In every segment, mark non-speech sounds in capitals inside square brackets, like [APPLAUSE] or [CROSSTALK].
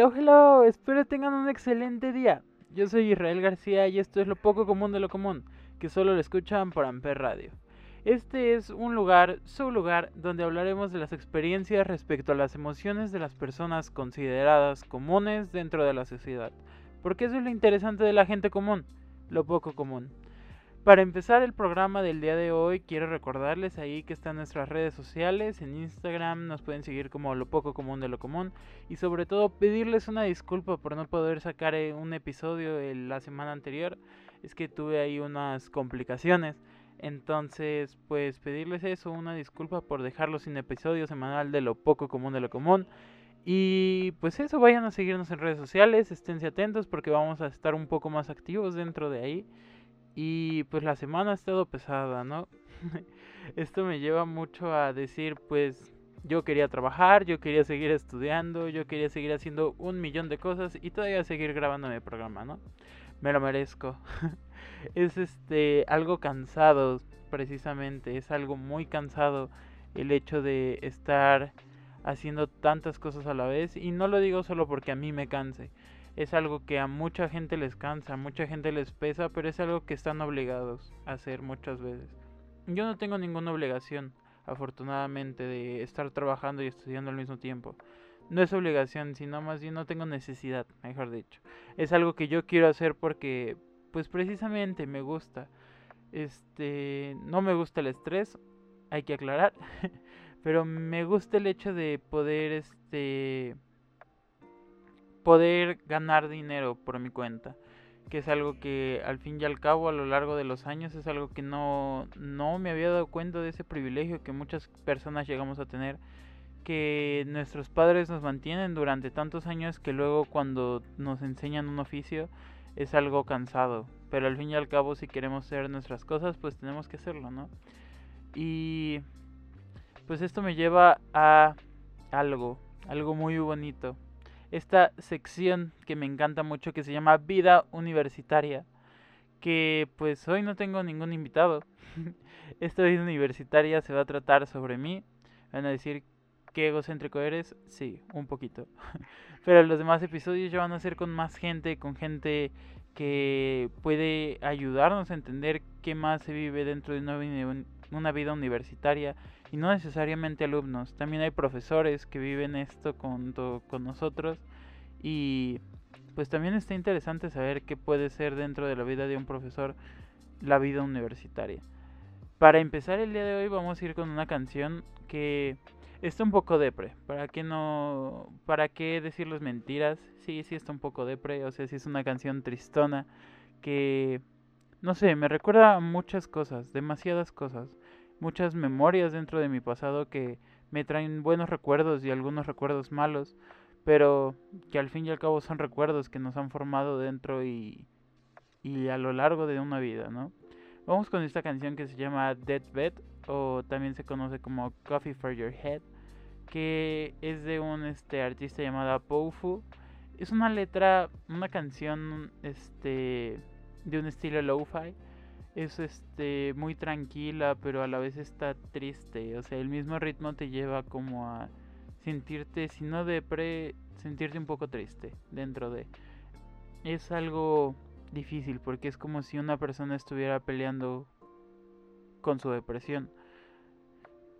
Hello, hello, espero tengan un excelente día. Yo soy Israel García y esto es lo poco común de lo común, que solo lo escuchan por Amper Radio. Este es un lugar, su lugar, donde hablaremos de las experiencias respecto a las emociones de las personas consideradas comunes dentro de la sociedad. Porque eso es lo interesante de la gente común, lo poco común. Para empezar el programa del día de hoy, quiero recordarles ahí que están nuestras redes sociales, en Instagram nos pueden seguir como lo poco común de lo común y sobre todo pedirles una disculpa por no poder sacar eh, un episodio la semana anterior, es que tuve ahí unas complicaciones. Entonces, pues pedirles eso, una disculpa por dejarlo sin episodio semanal de lo poco común de lo común. Y pues eso, vayan a seguirnos en redes sociales, esténse atentos porque vamos a estar un poco más activos dentro de ahí. Y pues la semana ha estado pesada, ¿no? [LAUGHS] Esto me lleva mucho a decir, pues yo quería trabajar, yo quería seguir estudiando, yo quería seguir haciendo un millón de cosas y todavía seguir grabando mi programa, ¿no? Me lo merezco. [LAUGHS] es este algo cansado, precisamente, es algo muy cansado el hecho de estar haciendo tantas cosas a la vez y no lo digo solo porque a mí me canse, es algo que a mucha gente les cansa, a mucha gente les pesa, pero es algo que están obligados a hacer muchas veces. Yo no tengo ninguna obligación, afortunadamente, de estar trabajando y estudiando al mismo tiempo. No es obligación, sino más bien no tengo necesidad, mejor dicho. Es algo que yo quiero hacer porque, pues precisamente me gusta. Este, no me gusta el estrés, hay que aclarar, [LAUGHS] pero me gusta el hecho de poder, este, poder ganar dinero por mi cuenta que es algo que al fin y al cabo a lo largo de los años es algo que no, no me había dado cuenta de ese privilegio que muchas personas llegamos a tener que nuestros padres nos mantienen durante tantos años que luego cuando nos enseñan un oficio es algo cansado. Pero al fin y al cabo si queremos hacer nuestras cosas pues tenemos que hacerlo no y pues esto me lleva a algo algo muy bonito esta sección que me encanta mucho que se llama Vida Universitaria. Que pues hoy no tengo ningún invitado. [LAUGHS] Esta vida universitaria se va a tratar sobre mí. Van a decir qué egocéntrico eres. Sí, un poquito. [LAUGHS] Pero los demás episodios ya van a ser con más gente, con gente que puede ayudarnos a entender qué más se vive dentro de una vida universitaria y no necesariamente alumnos, también hay profesores que viven esto con, con nosotros y pues también está interesante saber qué puede ser dentro de la vida de un profesor la vida universitaria. Para empezar el día de hoy vamos a ir con una canción que está un poco depre. ¿Para qué no para qué decirles mentiras? Sí, sí está un poco depre, o sea, sí es una canción tristona que no sé, me recuerda a muchas cosas, demasiadas cosas muchas memorias dentro de mi pasado que me traen buenos recuerdos y algunos recuerdos malos, pero que al fin y al cabo son recuerdos que nos han formado dentro y, y a lo largo de una vida, ¿no? Vamos con esta canción que se llama Deathbed o también se conoce como Coffee for Your Head, que es de un este artista llamado Poufu. Es una letra, una canción este de un estilo lo-fi es este muy tranquila, pero a la vez está triste. O sea, el mismo ritmo te lleva como a sentirte, si no depre, sentirte un poco triste dentro de. Es algo difícil porque es como si una persona estuviera peleando con su depresión.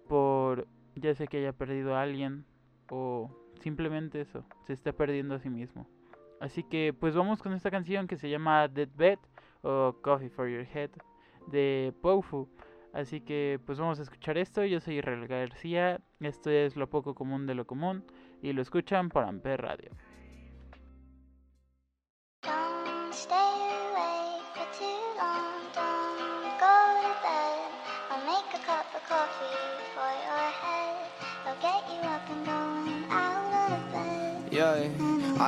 Por ya sea que haya perdido a alguien o simplemente eso, se está perdiendo a sí mismo. Así que pues vamos con esta canción que se llama Dead Bed o Coffee for Your Head de Poufu. Así que pues vamos a escuchar esto. Yo soy Israel García. Esto es lo poco común de lo común. Y lo escuchan por Amper Radio.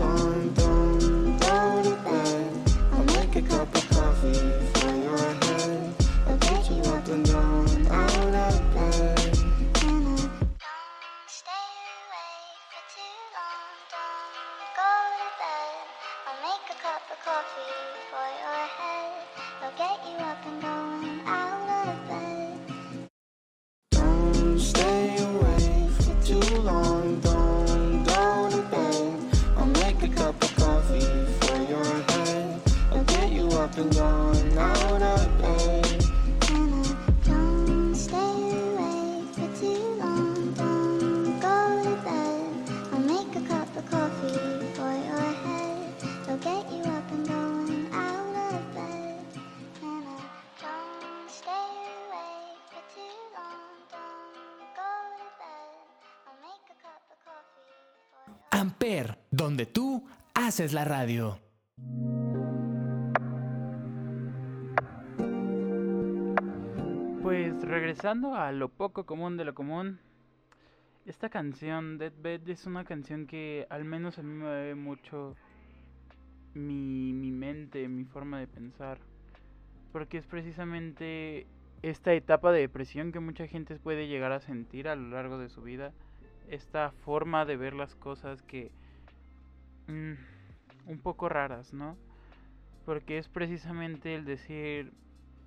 anyone. Donde tú haces la radio. Pues regresando a lo poco común de lo común, esta canción, Deathbed, es una canción que al menos a mí me mueve mucho mi, mi mente, mi forma de pensar. Porque es precisamente esta etapa de depresión que mucha gente puede llegar a sentir a lo largo de su vida. Esta forma de ver las cosas que... mm, un poco raras, ¿no? Porque es precisamente el decir,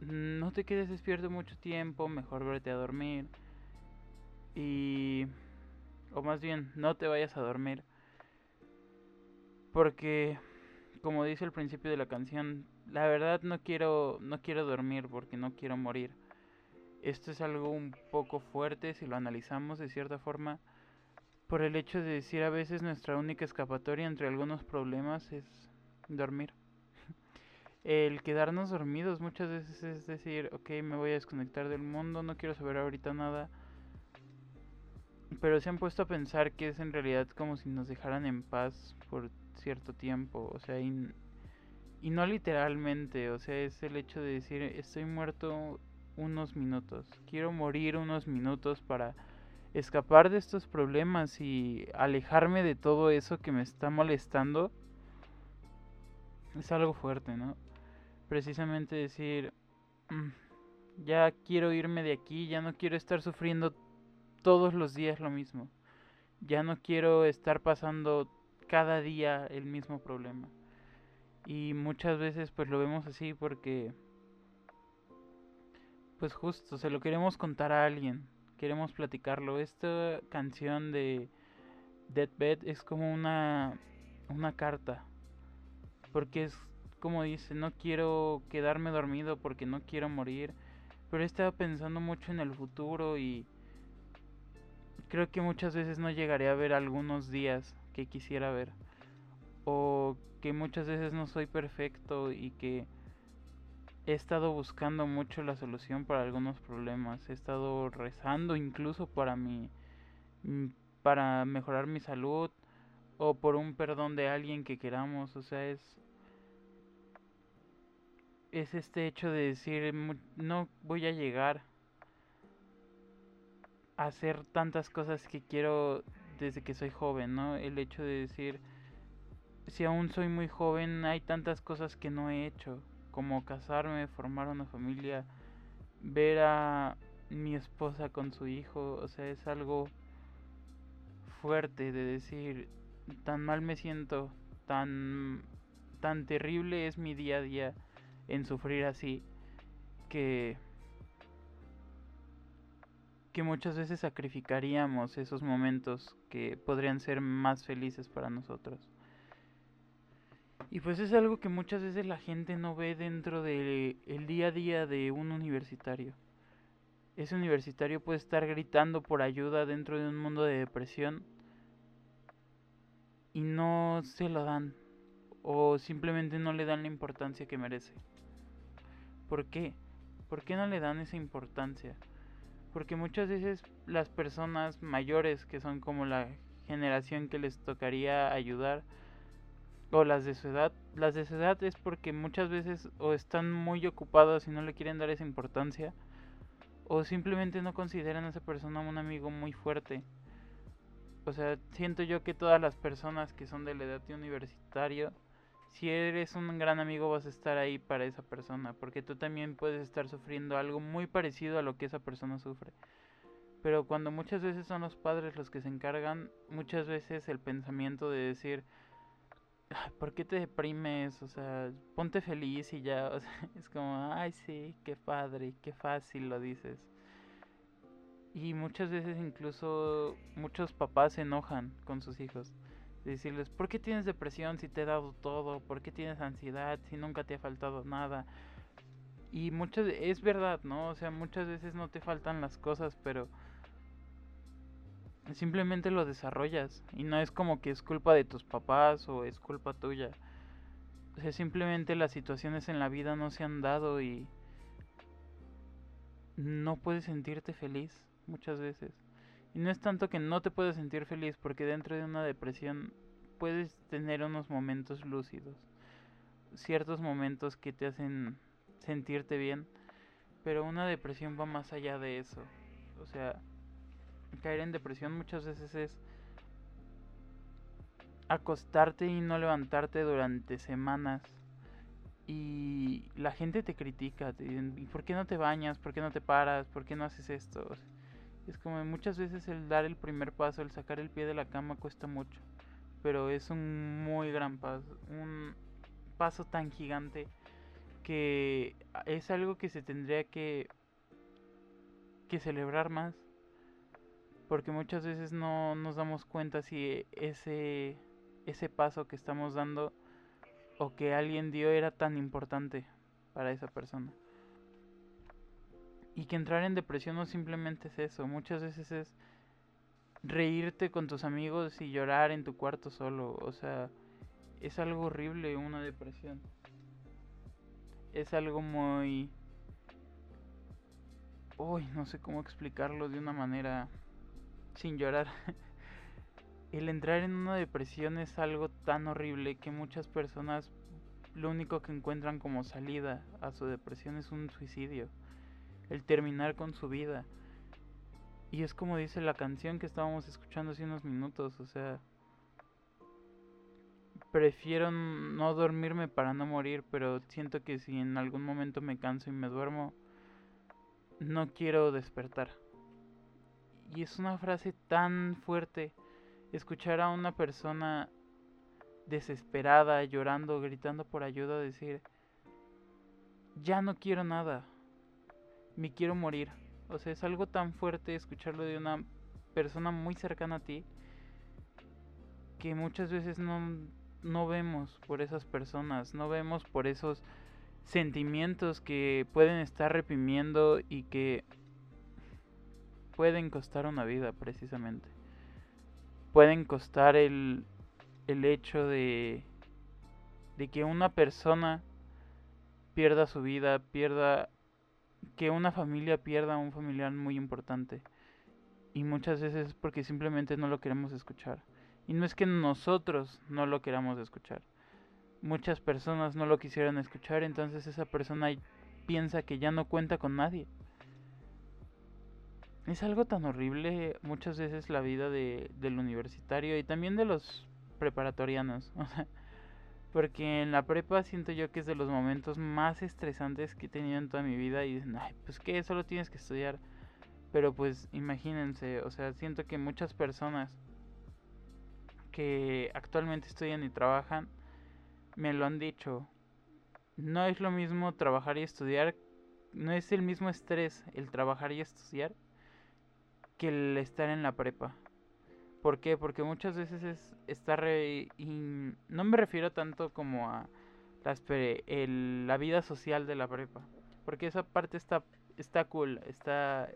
no te quedes despierto mucho tiempo, mejor vete a dormir. Y... O más bien, no te vayas a dormir. Porque, como dice el principio de la canción, la verdad no quiero, no quiero dormir porque no quiero morir. Esto es algo un poco fuerte si lo analizamos de cierta forma. Por el hecho de decir a veces nuestra única escapatoria entre algunos problemas es dormir. [LAUGHS] El quedarnos dormidos muchas veces es decir, ok, me voy a desconectar del mundo, no quiero saber ahorita nada. Pero se han puesto a pensar que es en realidad como si nos dejaran en paz por cierto tiempo, o sea, y, y no literalmente, o sea, es el hecho de decir, estoy muerto unos minutos, quiero morir unos minutos para escapar de estos problemas y alejarme de todo eso que me está molestando. Es algo fuerte, ¿no? Precisamente decir, "Mm, ya quiero irme de aquí, ya no quiero estar sufriendo todos los días lo mismo. Ya no quiero estar pasando cada día el mismo problema. Y muchas veces pues lo vemos así porque pues justo se lo queremos contar a alguien, queremos platicarlo. Esta canción de Deathbed es como una una carta porque es como dice, no quiero quedarme dormido porque no quiero morir, pero he estado pensando mucho en el futuro y creo que muchas veces no llegaré a ver algunos días que quisiera ver o que muchas veces no soy perfecto y que he estado buscando mucho la solución para algunos problemas. He estado rezando incluso para mi mm, para mejorar mi salud o por un perdón de alguien que queramos, o sea, es es este hecho de decir "Mu- no voy a llegar a hacer tantas cosas que quiero desde que soy joven, ¿no? El hecho de decir si aún soy muy joven hay tantas cosas que no he hecho, como casarme, formar una familia, ver a mi esposa con su hijo, o sea, es algo fuerte de decir tan mal me siento, tan tan terrible es mi día a día en sufrir así que que muchas veces sacrificaríamos esos momentos que podrían ser más felices para nosotros. Y pues es algo que muchas veces la gente no ve dentro del el día a día de un universitario. Ese universitario puede estar gritando por ayuda dentro de un mundo de depresión y no se lo dan o simplemente no le dan la importancia que merece. ¿Por qué? ¿Por qué no le dan esa importancia? Porque muchas veces las personas mayores que son como la generación que les tocaría ayudar o las de su edad, las de su edad es porque muchas veces o están muy ocupados y no le quieren dar esa importancia o simplemente no consideran a esa persona un amigo muy fuerte. O sea, siento yo que todas las personas que son de la edad de universitario, si eres un gran amigo vas a estar ahí para esa persona, porque tú también puedes estar sufriendo algo muy parecido a lo que esa persona sufre. Pero cuando muchas veces son los padres los que se encargan, muchas veces el pensamiento de decir, "Ay, ¿por qué te deprimes? O sea, ponte feliz y ya. [LAUGHS] Es como, ay, sí, qué padre, qué fácil lo dices. Y muchas veces incluso muchos papás se enojan con sus hijos. De decirles, ¿por qué tienes depresión si te he dado todo? ¿Por qué tienes ansiedad si nunca te ha faltado nada? Y muchas, es verdad, ¿no? O sea, muchas veces no te faltan las cosas, pero simplemente lo desarrollas. Y no es como que es culpa de tus papás o es culpa tuya. O sea, simplemente las situaciones en la vida no se han dado y no puedes sentirte feliz muchas veces. Y no es tanto que no te puedes sentir feliz, porque dentro de una depresión puedes tener unos momentos lúcidos, ciertos momentos que te hacen sentirte bien, pero una depresión va más allá de eso. O sea, caer en depresión muchas veces es acostarte y no levantarte durante semanas. Y la gente te critica, te dicen, "¿Y ¿por qué no te bañas? ¿Por qué no te paras? ¿Por qué no haces esto? Es como muchas veces el dar el primer paso, el sacar el pie de la cama cuesta mucho, pero es un muy gran paso, un paso tan gigante que es algo que se tendría que que celebrar más, porque muchas veces no nos damos cuenta si ese ese paso que estamos dando o que alguien dio era tan importante para esa persona. Y que entrar en depresión no simplemente es eso, muchas veces es reírte con tus amigos y llorar en tu cuarto solo, o sea, es algo horrible una depresión. Es algo muy... Uy, no sé cómo explicarlo de una manera sin llorar. [LAUGHS] El entrar en una depresión es algo tan horrible que muchas personas lo único que encuentran como salida a su depresión es un suicidio el terminar con su vida. Y es como dice la canción que estábamos escuchando hace unos minutos, o sea, prefiero no dormirme para no morir, pero siento que si en algún momento me canso y me duermo, no quiero despertar. Y es una frase tan fuerte escuchar a una persona desesperada, llorando, gritando por ayuda, decir, ya no quiero nada, me quiero morir. O sea, es algo tan fuerte escucharlo de una persona muy cercana a ti que muchas veces no, no vemos por esas personas, no vemos por esos sentimientos que pueden estar reprimiendo y que pueden costar una vida precisamente. Pueden costar el, el hecho de, de que una persona pierda su vida, pierda que una familia pierda a un familiar muy importante. Y muchas veces es porque simplemente no lo queremos escuchar. Y no es que nosotros no lo queramos escuchar. Muchas personas no lo quisieran escuchar, entonces esa persona piensa que ya no cuenta con nadie. Es algo tan horrible muchas veces la vida de, del universitario y también de los preparatorianos. [LAUGHS] O sea, porque en la prepa siento yo que es de los momentos más estresantes que he tenido en toda mi vida y dicen, ay, pues que solo tienes que estudiar. Pero pues imagínense, o sea, siento que muchas personas que actualmente estudian y trabajan me lo han dicho. No es lo mismo trabajar y estudiar, no es el mismo estrés el trabajar y estudiar que el estar en la prepa. ¿Por qué? Porque muchas veces es estar... y no me refiero tanto como a la vida social de la prepa. Porque esa parte está, está cool, está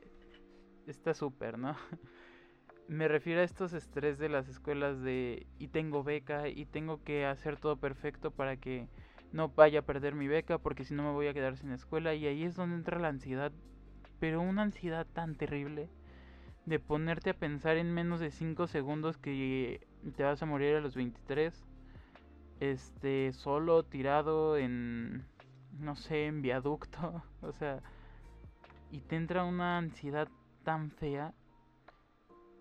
está súper, ¿no? [LAUGHS] me refiero a estos estrés de las escuelas de y tengo beca y tengo que hacer todo perfecto para que no vaya a perder mi beca porque si no me voy a quedar sin escuela y ahí es donde entra la ansiedad, pero una ansiedad tan terrible de ponerte a pensar en menos de 5 segundos que te vas a morir a los 23. Este, solo tirado en, no sé, en viaducto. [LAUGHS] O sea, y te entra una ansiedad tan fea.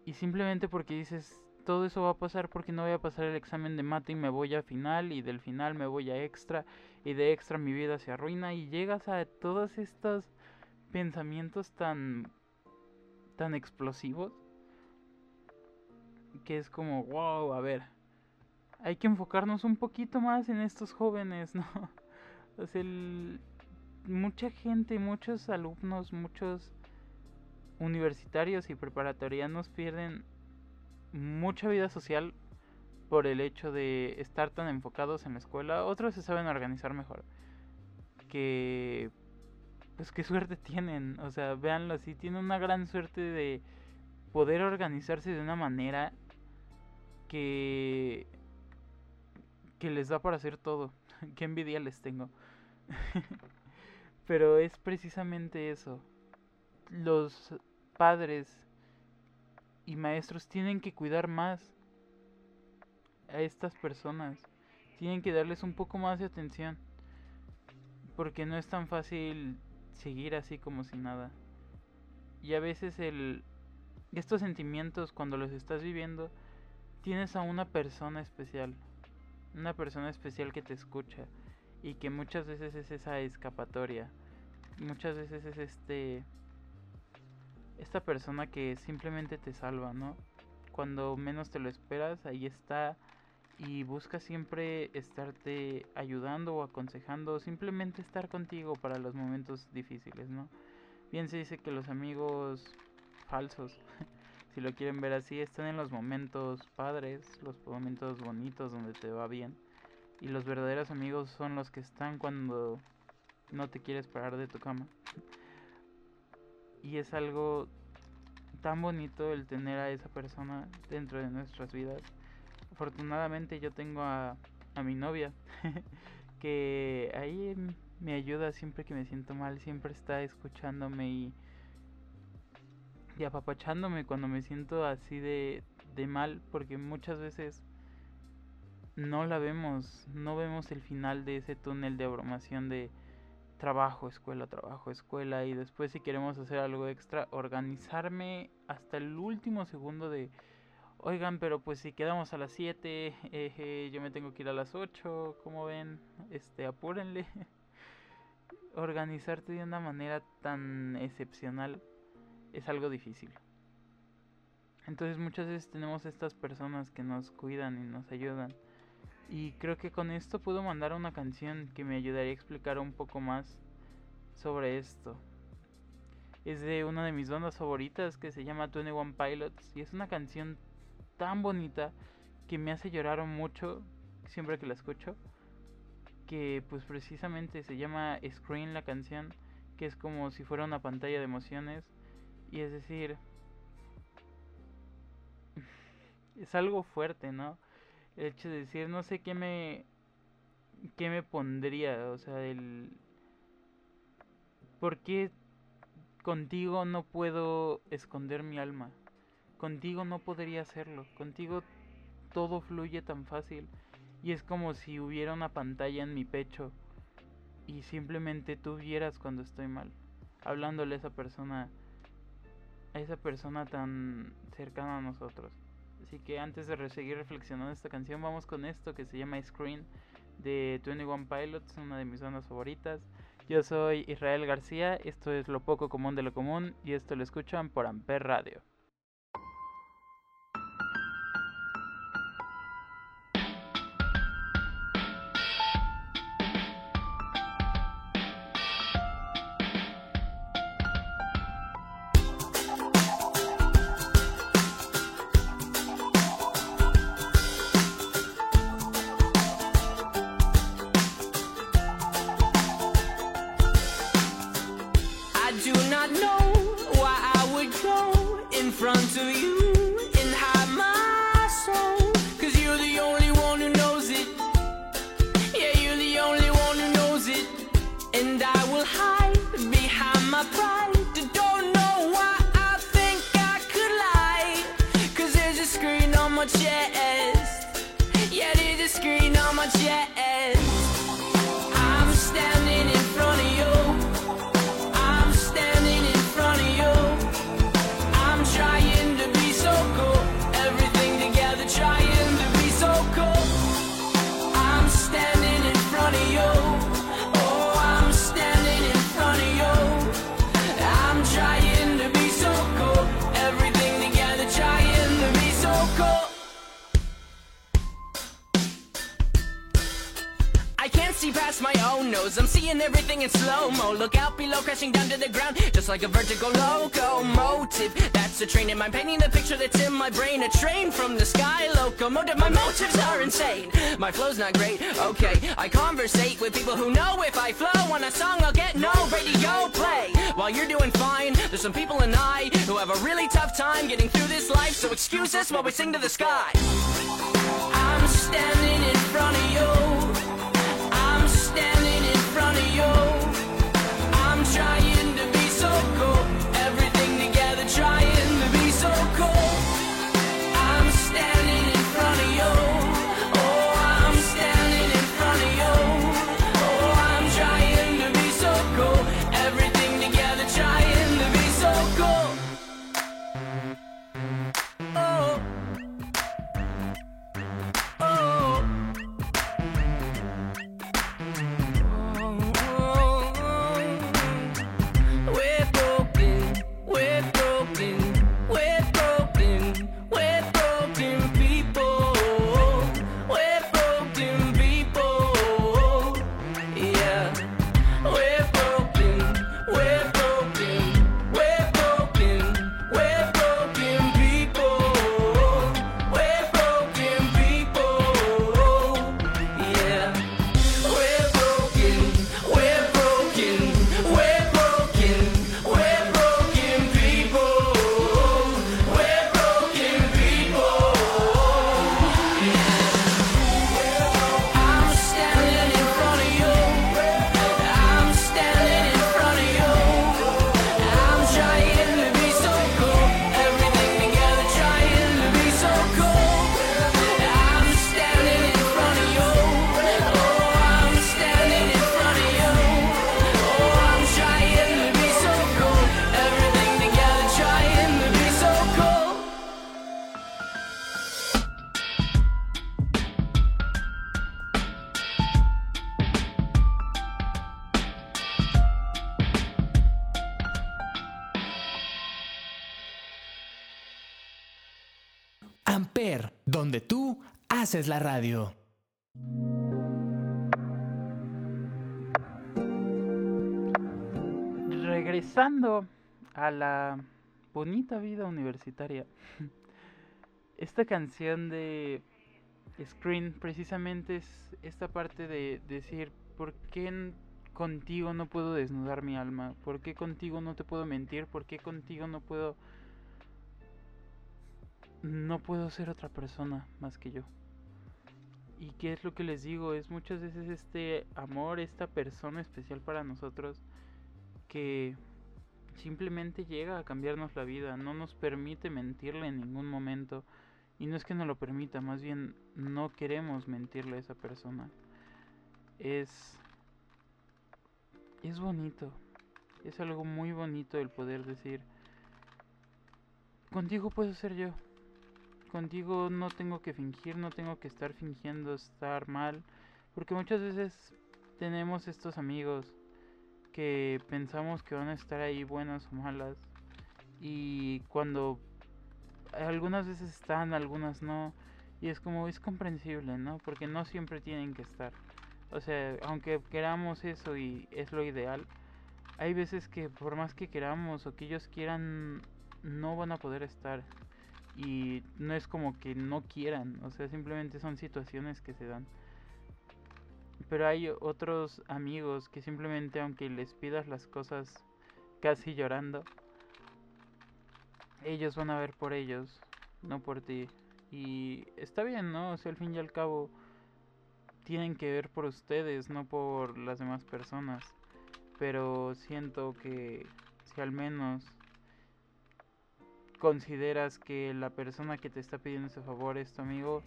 Y simplemente porque dices, todo eso va a pasar porque no voy a pasar el examen de mate y me voy a final. Y del final me voy a extra. Y de extra mi vida se arruina. Y llegas a todos estos pensamientos tan tan explosivos que es como, wow, a ver, hay que enfocarnos un poquito más en estos jóvenes, [LAUGHS] ¿no? O sea, mucha gente, muchos alumnos, muchos universitarios y preparatorianos pierden mucha vida social por el hecho de estar tan enfocados en la escuela. Otros se saben organizar mejor. Que pues qué suerte tienen, o sea, véanlo así, tienen una gran suerte de poder organizarse de una manera que que les da para hacer todo. [LAUGHS] qué envidia les tengo. [LAUGHS] Pero es precisamente eso. Los padres y maestros tienen que cuidar más a estas personas. Tienen que darles un poco más de atención. Porque no es tan fácil seguir así como si nada. Y a veces el estos sentimientos cuando los estás viviendo tienes a una persona especial, una persona especial que te escucha y que muchas veces es esa escapatoria. Muchas veces es este esta persona que simplemente te salva, ¿no? Cuando menos te lo esperas, ahí está y busca siempre estarte ayudando o aconsejando, simplemente estar contigo para los momentos difíciles, ¿no? Bien se dice que los amigos falsos, [LAUGHS] si lo quieren ver así, están en los momentos padres, los momentos bonitos donde te va bien. Y los verdaderos amigos son los que están cuando no te quieres parar de tu cama. Y es algo tan bonito el tener a esa persona dentro de nuestras vidas afortunadamente yo tengo a, a mi novia [LAUGHS] que ahí me ayuda siempre que me siento mal, siempre está escuchándome y, y apapachándome cuando me siento así de, de mal, porque muchas veces no la vemos, no vemos el final de ese túnel de abrumación de trabajo, escuela, trabajo, escuela y después si queremos hacer algo extra, organizarme hasta el último segundo de Oigan, pero pues si quedamos a las 7, eh, yo me tengo que ir a las 8, como ven, este, apúrenle. [LAUGHS] Organizarte de una manera tan excepcional es algo difícil. Entonces muchas veces tenemos estas personas que nos cuidan y nos ayudan. Y creo que con esto puedo mandar una canción que me ayudaría a explicar un poco más sobre esto. Es de una de mis bandas favoritas que se llama 21 Pilots y es una canción tan bonita que me hace llorar mucho siempre que la escucho. Que pues precisamente se llama Screen la canción, que es como si fuera una pantalla de emociones. Y es decir, [LAUGHS] es algo fuerte, ¿no? El hecho de decir, no sé qué me, qué me pondría, o sea, el, ¿Por qué contigo no puedo esconder mi alma? Contigo no podría hacerlo. Contigo todo fluye tan fácil. Y es como si hubiera una pantalla en mi pecho y simplemente tú vieras cuando estoy mal. Hablándole a esa persona, a esa persona tan cercana a nosotros. Así que antes de seguir reflexionando esta canción, vamos con esto que se llama Screen de 21 Pilots, una de mis bandas favoritas. Yo soy Israel García, esto es Lo Poco Común de lo Común y esto lo escuchan por Amper Radio. Look out below, crashing down to the ground, just like a vertical locomotive. That's a train in my painting the picture that's in my brain. A train from the sky, locomotive. My motives are insane. My flow's not great. Okay, I conversate with people who know if I flow on a song, I'll get no radio play. While you're doing fine, there's some people and I who have a really tough time getting through this life. So excuse us while we sing to the sky. I'm standing in front of you. Haces la radio. Regresando a la bonita vida universitaria. Esta canción de Screen precisamente es esta parte de decir, ¿por qué contigo no puedo desnudar mi alma? ¿Por qué contigo no te puedo mentir? ¿Por qué contigo no puedo no puedo ser otra persona más que yo? ¿Y qué es lo que les digo? Es muchas veces este amor, esta persona especial para nosotros que simplemente llega a cambiarnos la vida, no nos permite mentirle en ningún momento. Y no es que no lo permita, más bien no queremos mentirle a esa persona. Es es bonito. Es algo muy bonito el poder decir contigo puedo ser yo. Contigo no tengo que fingir, no tengo que estar fingiendo estar mal, porque muchas veces tenemos estos amigos que pensamos que van a estar ahí buenas o malas y cuando algunas veces están, algunas no y es como es comprensible, ¿no? Porque no siempre tienen que estar. O sea, aunque queramos eso y es lo ideal, hay veces que por más que queramos o que ellos quieran no van a poder estar y no es como que no quieran, o sea, simplemente son situaciones que se dan. Pero hay otros amigos que simplemente aunque les pidas las cosas casi llorando, ellos van a ver por ellos, no por ti. Y está bien, ¿no? O sea, al fin y al cabo tienen que ver por ustedes, no por las demás personas. Pero siento que si al menos consideras que la persona que te está pidiendo ese favor es tu amigo,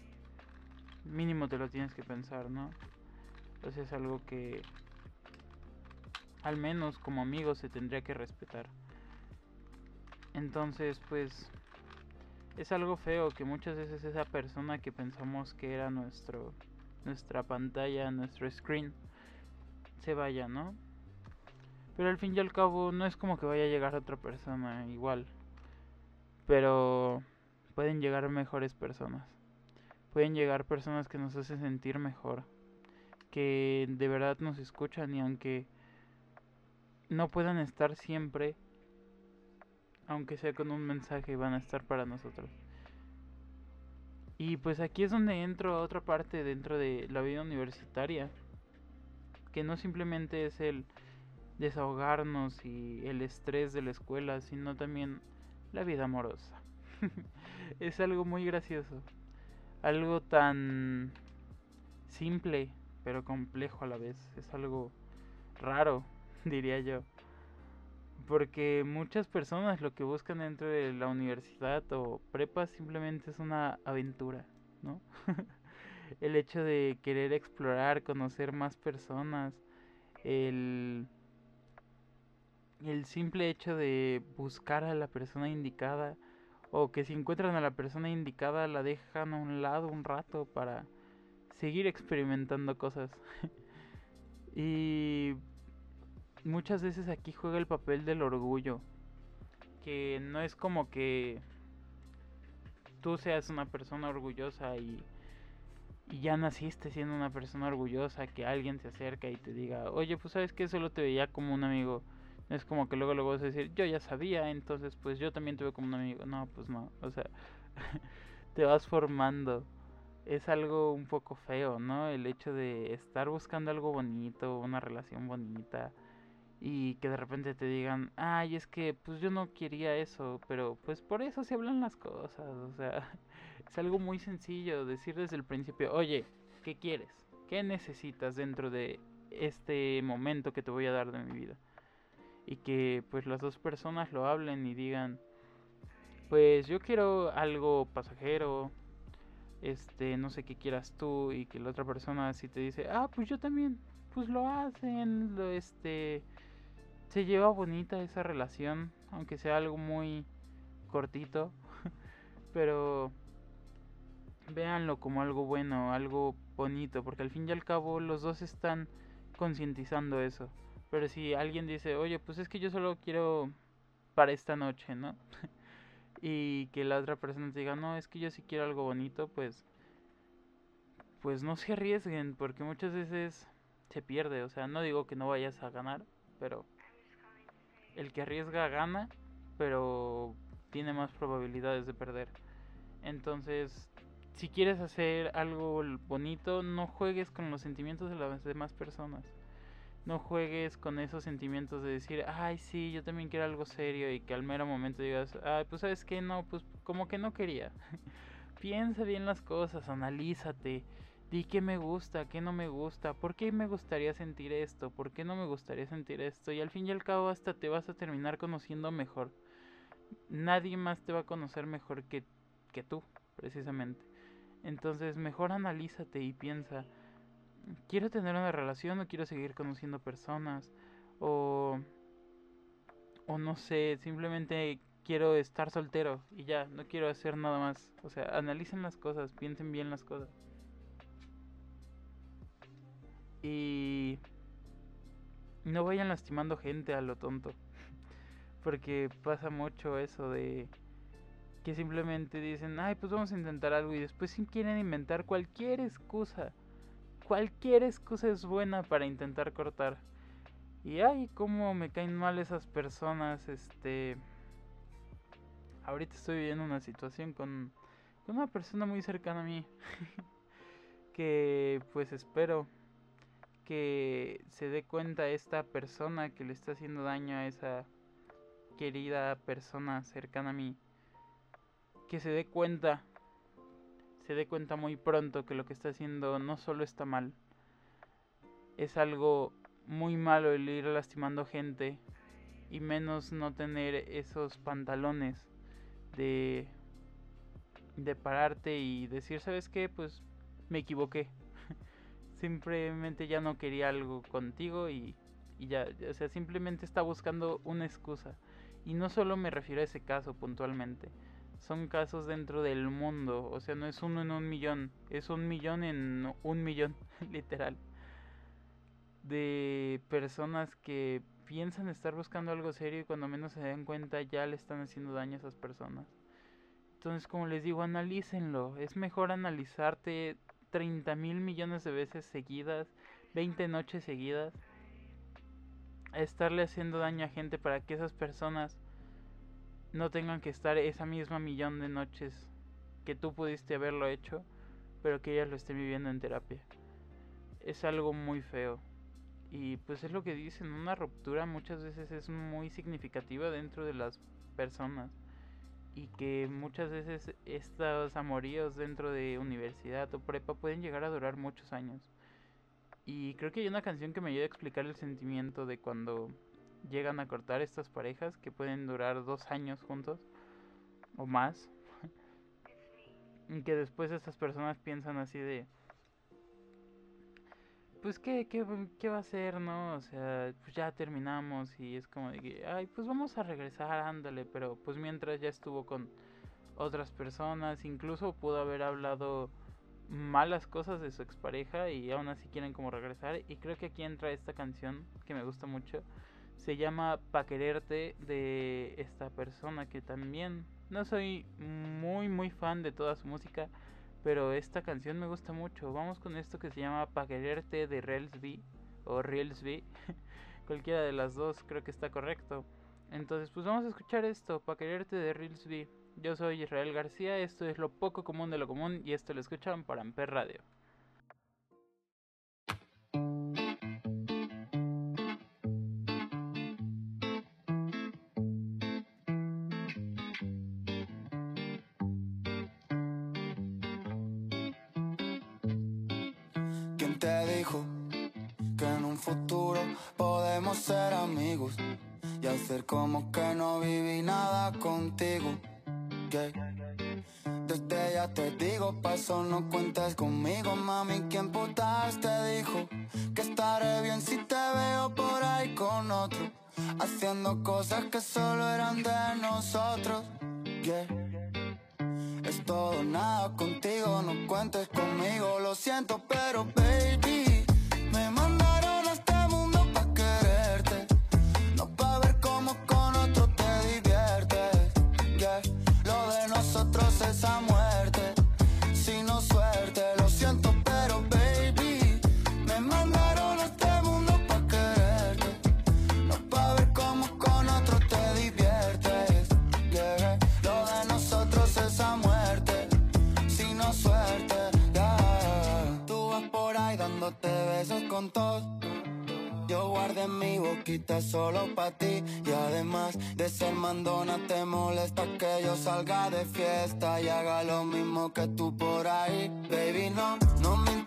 mínimo te lo tienes que pensar, ¿no? Entonces es algo que al menos como amigo se tendría que respetar. Entonces, pues es algo feo que muchas veces esa persona que pensamos que era nuestro nuestra pantalla, nuestro screen se vaya, ¿no? Pero al fin y al cabo no es como que vaya a llegar otra persona igual. Pero pueden llegar mejores personas. Pueden llegar personas que nos hacen sentir mejor. Que de verdad nos escuchan y aunque no puedan estar siempre, aunque sea con un mensaje, van a estar para nosotros. Y pues aquí es donde entro a otra parte dentro de la vida universitaria. Que no simplemente es el desahogarnos y el estrés de la escuela, sino también la vida amorosa. [LAUGHS] es algo muy gracioso. Algo tan simple, pero complejo a la vez. Es algo raro, [LAUGHS] diría yo. Porque muchas personas lo que buscan dentro de la universidad o prepa simplemente es una aventura, ¿no? [LAUGHS] el hecho de querer explorar, conocer más personas, el el simple hecho de buscar a la persona indicada o que si encuentran a la persona indicada la dejan a un lado un rato para seguir experimentando cosas. [LAUGHS] y muchas veces aquí juega el papel del orgullo, que no es como que tú seas una persona orgullosa y, y ya naciste siendo una persona orgullosa, que alguien se acerca y te diga, oye, pues sabes que solo te veía como un amigo es como que luego luego vas a decir, yo ya sabía, entonces pues yo también tuve como un amigo. No, pues no, o sea, [LAUGHS] te vas formando. Es algo un poco feo, ¿no? El hecho de estar buscando algo bonito, una relación bonita y que de repente te digan, ay, es que pues yo no quería eso, pero pues por eso se hablan las cosas, o sea, [LAUGHS] es algo muy sencillo decir desde el principio, oye, ¿qué quieres? ¿Qué necesitas dentro de este momento que te voy a dar de mi vida? Y que pues las dos personas lo hablen y digan pues yo quiero algo pasajero este no sé qué quieras tú y que la otra persona así te dice ah pues yo también pues lo hacen este se lleva bonita esa relación aunque sea algo muy cortito [LAUGHS] pero véanlo como algo bueno algo bonito porque al fin y al cabo los dos están concientizando eso pero si alguien dice, oye, pues es que yo solo quiero para esta noche, ¿no? [LAUGHS] y que la otra persona te diga, no, es que yo sí quiero algo bonito, pues, pues no se arriesguen, porque muchas veces se pierde. O sea, no digo que no vayas a ganar, pero el que arriesga gana, pero tiene más probabilidades de perder. Entonces, si quieres hacer algo bonito, no juegues con los sentimientos de las demás personas no juegues con esos sentimientos de decir, ay, sí, yo también quiero algo serio y que al mero momento digas, ay, pues sabes que no, pues como que no quería. [LAUGHS] Piensa bien las cosas, analízate, Di qué me gusta, qué no me gusta, por qué me gustaría sentir esto, por qué no me gustaría sentir esto. Y al fin y al cabo hasta te vas a terminar conociendo mejor. Nadie más te va a conocer mejor que, que tú, precisamente. Entonces mejor analízate y piensa, quiero tener una relación o quiero seguir conociendo personas o o no sé, simplemente quiero estar soltero y ya, no quiero hacer nada más. O sea, analicen las cosas, piensen bien las cosas. Y no vayan lastimando gente a lo tonto. [LAUGHS] Porque pasa mucho eso de que simplemente dicen, ay, pues vamos a intentar algo y después quieren inventar cualquier excusa. Cualquier excusa es buena para intentar cortar. Y ay, cómo me caen mal esas personas, este... Ahorita estoy viviendo una situación con, con una persona muy cercana a mí. [LAUGHS] que pues espero que se dé cuenta esta persona que le está haciendo daño a esa querida persona cercana a mí. Que se dé cuenta, se dé cuenta muy pronto que lo que está haciendo no solo está mal, es algo muy malo el ir lastimando gente y menos no tener esos pantalones de de pararte y decir, ¿sabes qué? Pues me equivoqué. [LAUGHS] simplemente ya no quería algo contigo y, y ya, o sea, simplemente está buscando una excusa. Y no solo me refiero a ese caso puntualmente, son casos dentro del mundo, o sea, no es uno en un millón, es un millón en un millón, [LAUGHS] literal de personas que piensan estar buscando algo serio y cuando menos se dan cuenta ya le están haciendo daño a esas personas. Entonces, como les digo, analícenlo. Es mejor analizarte 30 mil millones de veces seguidas, 20 noches seguidas, a estarle haciendo daño a gente para que esas personas no tengan que estar esa misma millón de noches que tú pudiste haberlo hecho, pero que ellas lo estén viviendo en terapia. Es algo muy feo. Y pues es lo que dicen, una ruptura muchas veces es muy significativa dentro de las personas. Y que muchas veces estos amoríos dentro de universidad o prepa pueden llegar a durar muchos años. Y creo que hay una canción que me ayuda a explicar el sentimiento de cuando llegan a cortar estas parejas que pueden durar dos años juntos o más. y que después estas personas piensan así de pues ¿qué, qué, qué va a ser, ¿no? O sea, pues ya terminamos y es como de que, ay, pues vamos a regresar, ándale, pero pues mientras ya estuvo con otras personas, incluso pudo haber hablado malas cosas de su expareja y aún así quieren como regresar y creo que aquí entra esta canción que me gusta mucho se llama Pa quererte de esta persona que también no soy muy muy fan de toda su música pero esta canción me gusta mucho. Vamos con esto que se llama Pa' quererte de Relsby o Reelsby. [LAUGHS] Cualquiera de las dos creo que está correcto. Entonces, pues vamos a escuchar esto, Pa' quererte de Reelsby. Yo soy Israel García, esto es lo poco común de lo común y esto lo escuchan por Amper Radio. Como que no viví nada contigo. Que desde ya te digo, paso no cuentes conmigo, mami. ¿Quién putas te dijo que estaré bien si te veo por ahí con otro? Haciendo cosas que solo eran de nosotros. Todo nada contigo, no cuentes conmigo, lo siento, pero baby, mi boquita solo pa' ti. Y además de ser mandona, te molesta que yo salga de fiesta y haga lo mismo que tú por ahí. Baby, no, no me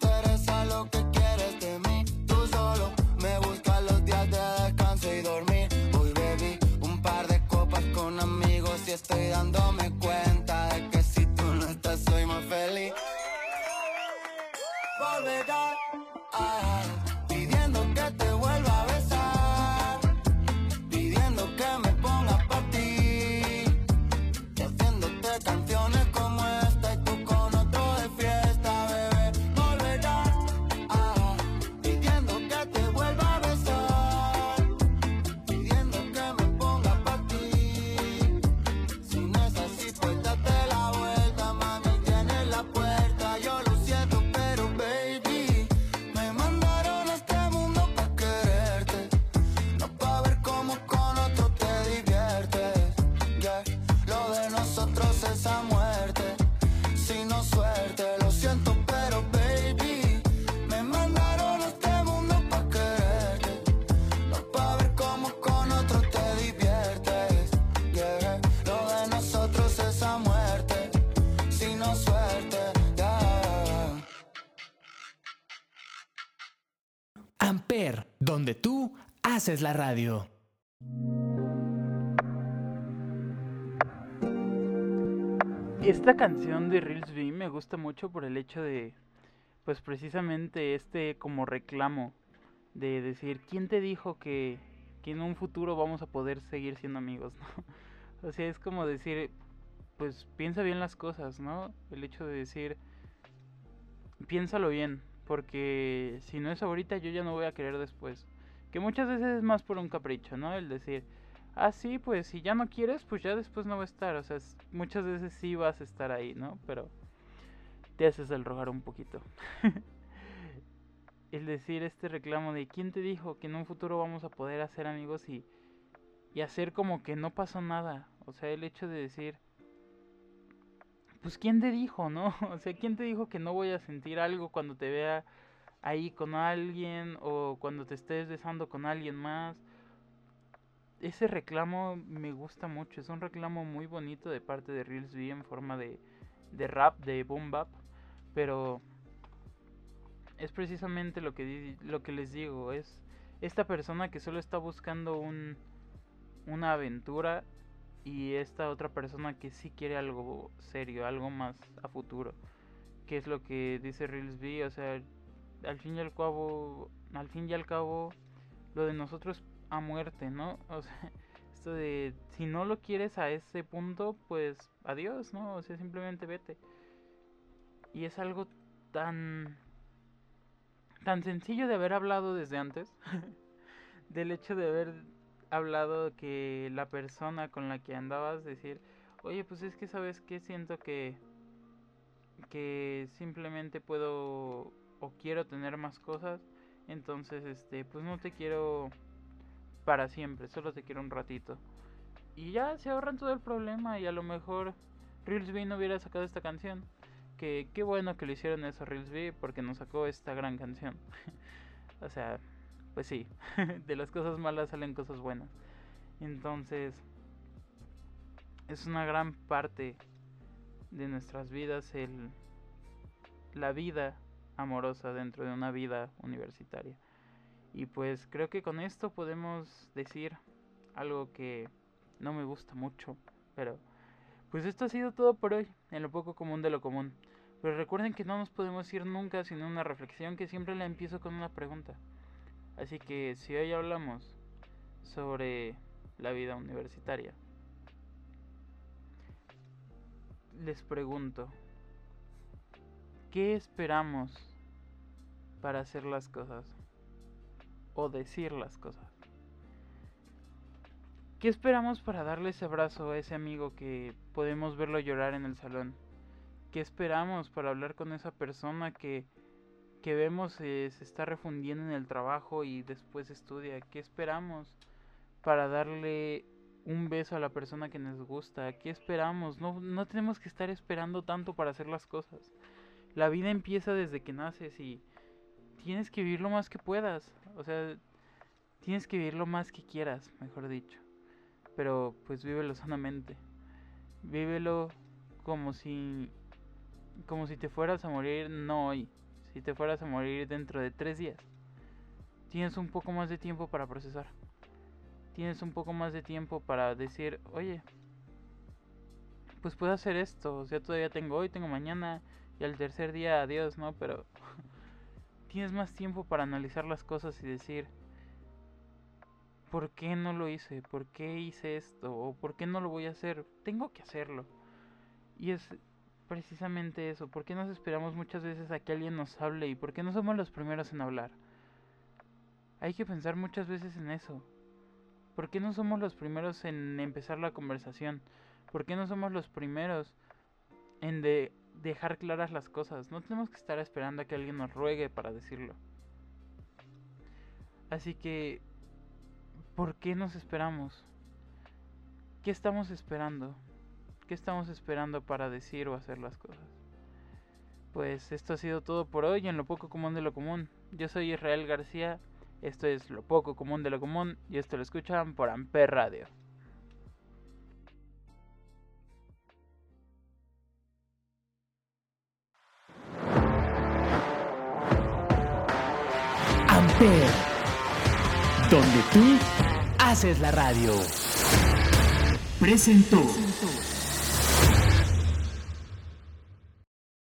Donde tú haces la radio. Esta canción de Reels me gusta mucho por el hecho de, pues precisamente este como reclamo de decir, ¿quién te dijo que, que en un futuro vamos a poder seguir siendo amigos, [LAUGHS] no? O sea, es como decir, pues piensa bien las cosas, ¿no? El hecho de decir, piénsalo bien, porque si no es ahorita yo ya no voy a querer después. Que muchas veces es más por un capricho, ¿no? El decir, ah, sí, pues si ya no quieres, pues ya después no va a estar. O sea, muchas veces sí vas a estar ahí, ¿no? Pero te haces el rogar un poquito. [LAUGHS] el decir este reclamo de quién te dijo que en un futuro vamos a poder hacer amigos y, y hacer como que no pasó nada. O sea, el hecho de decir, pues quién te dijo, ¿no? [LAUGHS] O sea, quién te dijo que no voy a sentir algo cuando te vea ahí con alguien o cuando te estés besando con alguien más. Ese reclamo me gusta mucho, es un reclamo muy bonito de parte de Reels B en forma de, de rap, de boom bap, pero es precisamente lo que, lo que les digo, es esta persona que solo está buscando un, una aventura y esta otra persona que sí quiere algo serio, algo más a futuro, que es lo que dice Reels B, o sea, al fin y al cabo, al fin y al cabo, lo de nosotros a muerte, ¿no? [LAUGHS] O sea, esto de si no lo quieres a ese punto, pues adiós, ¿no? O sea, simplemente vete. Y es algo tan tan sencillo de haber hablado desde antes, [LAUGHS] del hecho de haber hablado que la persona con la que andabas decir, "Oye, pues es que sabes que siento que que simplemente puedo o quiero tener más cosas, entonces este, pues no te quiero para siempre, solo te quiero un ratito." Y ya se ahorran todo el problema y a lo mejor Reels B no hubiera sacado esta canción. Que qué bueno que le hicieron eso a Reels B porque nos sacó esta gran canción. [LAUGHS] o sea, pues sí, [LAUGHS] de las cosas malas salen cosas buenas. Entonces, es una gran parte de nuestras vidas el la vida amorosa dentro de una vida universitaria. Y pues creo que con esto podemos decir algo que no me gusta mucho, pero pues esto ha sido todo por hoy, en lo poco común de lo común. Pero recuerden que no nos podemos ir nunca sin una reflexión que siempre la empiezo con una pregunta. Así que si hoy hablamos sobre la vida universitaria, les pregunto, ¿qué esperamos para hacer las cosas? O decir las cosas. ¿Qué esperamos para darle ese abrazo a ese amigo que podemos verlo llorar en el salón? ¿Qué esperamos para hablar con esa persona que, que vemos eh, se está refundiendo en el trabajo y después estudia? ¿Qué esperamos para darle un beso a la persona que nos gusta? ¿Qué esperamos? No, no tenemos que estar esperando tanto para hacer las cosas. La vida empieza desde que naces y tienes que vivir lo más que puedas. O sea, tienes que vivir lo más que quieras, mejor dicho pero pues vívelo sanamente. Vívelo como si como si te fueras a morir no hoy, si te fueras a morir dentro de tres días. Tienes un poco más de tiempo para procesar. Tienes un poco más de tiempo para decir, oye, pues puedo hacer esto, o sea, todavía tengo hoy, tengo mañana y al tercer día adiós, ¿no? Pero [LAUGHS] tienes más tiempo para analizar las cosas y decir, ¿por qué no lo hice? ¿Por qué hice esto? ¿O por qué no lo voy a hacer? Tengo que hacerlo. Y es precisamente eso, ¿por qué nos esperamos muchas veces a que alguien nos hable y por qué no somos los primeros en hablar? Hay que pensar muchas veces en eso. ¿Por qué no somos los primeros en empezar la conversación? ¿Por qué no somos los primeros en de dejar claras las cosas? No tenemos que estar esperando a que alguien nos ruegue para decirlo. Así que, ¿por qué nos esperamos? ¿Qué estamos esperando? ¿Qué estamos esperando para decir o hacer las cosas? Pues esto ha sido todo por hoy en lo poco común de lo común. Yo soy Israel García, esto es lo poco común de lo común y esto lo escuchan por Amper Radio. Amper, donde tú haces la radio. Presentó.